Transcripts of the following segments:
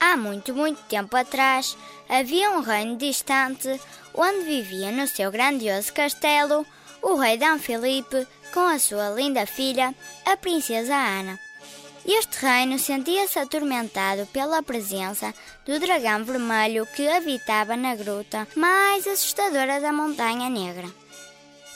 Há muito, muito tempo atrás, havia um reino distante onde vivia no seu grandioso castelo o rei D. Filipe com a sua linda filha, a princesa Ana. Este reino sentia-se atormentado pela presença do dragão vermelho que habitava na gruta mais assustadora da Montanha Negra.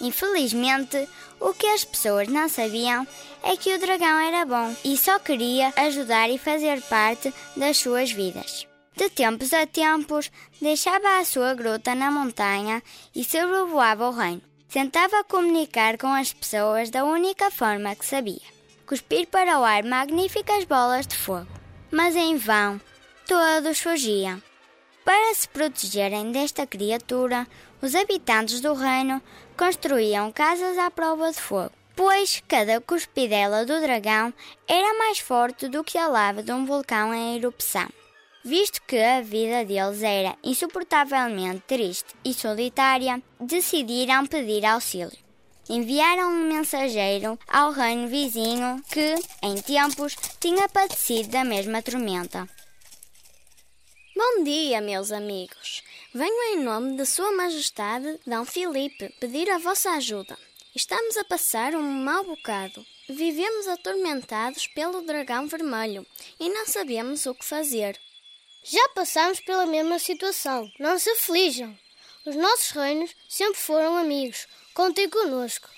Infelizmente, o que as pessoas não sabiam é que o dragão era bom e só queria ajudar e fazer parte das suas vidas. De tempos a tempos, deixava a sua gruta na montanha e sobrevoava o reino. Tentava comunicar com as pessoas da única forma que sabia: cuspir para o ar magníficas bolas de fogo. Mas em vão, todos fugiam. Para se protegerem desta criatura, os habitantes do reino construíam casas à prova de fogo, pois cada cuspidela do dragão era mais forte do que a lava de um vulcão em erupção. Visto que a vida deles era insuportavelmente triste e solitária, decidiram pedir auxílio. Enviaram um mensageiro ao reino vizinho que, em tempos, tinha padecido da mesma tormenta. Bom dia, meus amigos. Venho em nome de Sua Majestade D. Filipe pedir a vossa ajuda. Estamos a passar um mau bocado. Vivemos atormentados pelo dragão vermelho e não sabemos o que fazer. Já passamos pela mesma situação. Não se aflijam. Os nossos reinos sempre foram amigos. Contem conosco.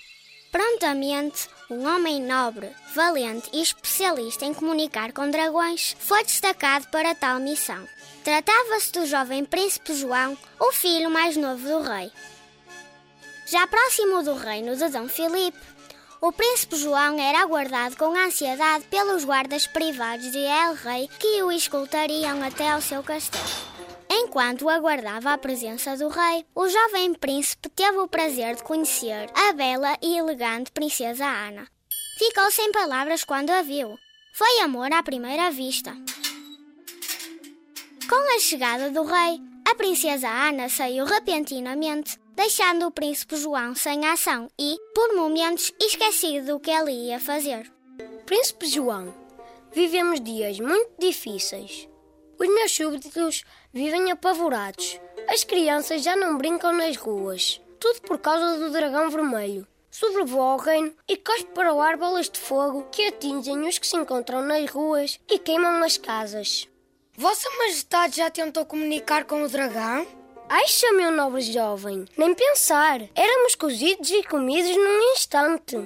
Prontamente, um homem nobre, valente e especialista em comunicar com dragões foi destacado para tal missão. Tratava-se do jovem príncipe João, o filho mais novo do rei. Já próximo do reino de Dom Filipe, o príncipe João era aguardado com ansiedade pelos guardas privados de El Rei que o escoltariam até ao seu castelo. Enquanto aguardava a presença do rei, o jovem príncipe teve o prazer de conhecer a bela e elegante princesa Ana. Ficou sem palavras quando a viu. Foi amor à primeira vista. Com a chegada do rei, a princesa Ana saiu repentinamente, deixando o príncipe João sem ação e, por momentos, esquecido do que ele ia fazer. Príncipe João, vivemos dias muito difíceis. Os meus súbditos vivem apavorados. As crianças já não brincam nas ruas. Tudo por causa do dragão vermelho. Sobrevoa o reino e cospe para o ar bolas de fogo que atingem os que se encontram nas ruas e queimam as casas. Vossa Majestade já tentou comunicar com o dragão? Aixa, meu nobre jovem, nem pensar. Éramos cozidos e comidos num instante.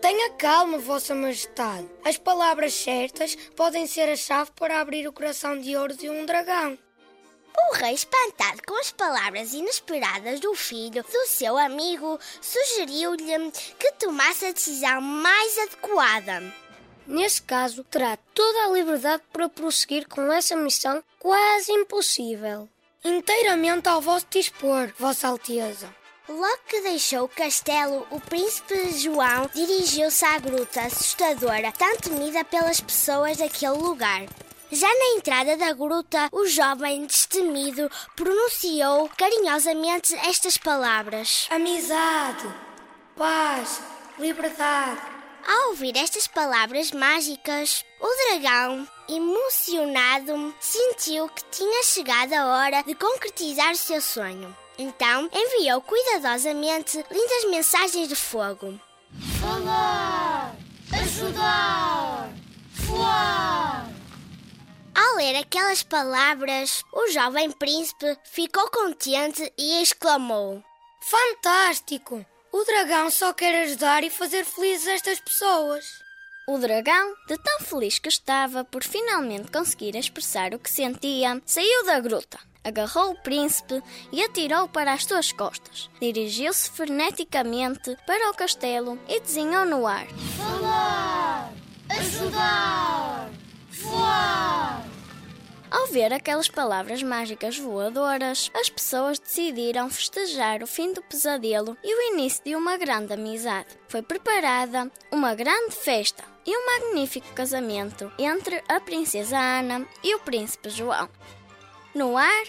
Tenha calma, Vossa Majestade. As palavras certas podem ser a chave para abrir o coração de ouro de um dragão. O rei, espantado com as palavras inesperadas do filho do seu amigo, sugeriu-lhe que tomasse a decisão mais adequada. Nesse caso, terá toda a liberdade para prosseguir com essa missão quase impossível. Inteiramente ao vosso dispor, Vossa Alteza. Logo que deixou o castelo, o príncipe João dirigiu-se à gruta assustadora, tão temida pelas pessoas daquele lugar. Já na entrada da gruta, o jovem destemido pronunciou carinhosamente estas palavras: Amizade, paz, liberdade. Ao ouvir estas palavras mágicas, o dragão, emocionado, sentiu que tinha chegado a hora de concretizar o seu sonho. Então enviou cuidadosamente lindas mensagens de fogo. Falar! Ajudar! Voar! Ao ler aquelas palavras, o jovem príncipe ficou contente e exclamou: Fantástico! O dragão só quer ajudar e fazer felizes estas pessoas. O dragão, de tão feliz que estava por finalmente conseguir expressar o que sentia, saiu da gruta, agarrou o príncipe e atirou para as suas costas. Dirigiu-se freneticamente para o castelo e desenhou no ar: Falar! Ajudar! Ver aquelas palavras mágicas voadoras, as pessoas decidiram festejar o fim do pesadelo e o início de uma grande amizade. Foi preparada uma grande festa e um magnífico casamento entre a princesa Ana e o príncipe João. No ar,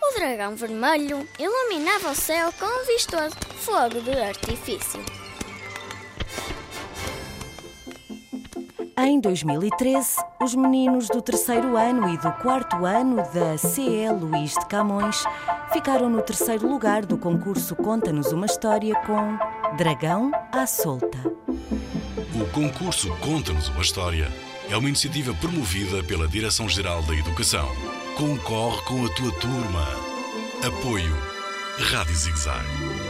o dragão vermelho iluminava o céu com um vistoso fogo de artifício. Em 2013, os meninos do terceiro ano e do quarto ano da CE Luís de Camões ficaram no terceiro lugar do concurso Conta-nos uma História com Dragão à Solta. O concurso Conta-nos uma História é uma iniciativa promovida pela Direção-Geral da Educação. Concorre com a tua turma. Apoio Rádio Zigzag.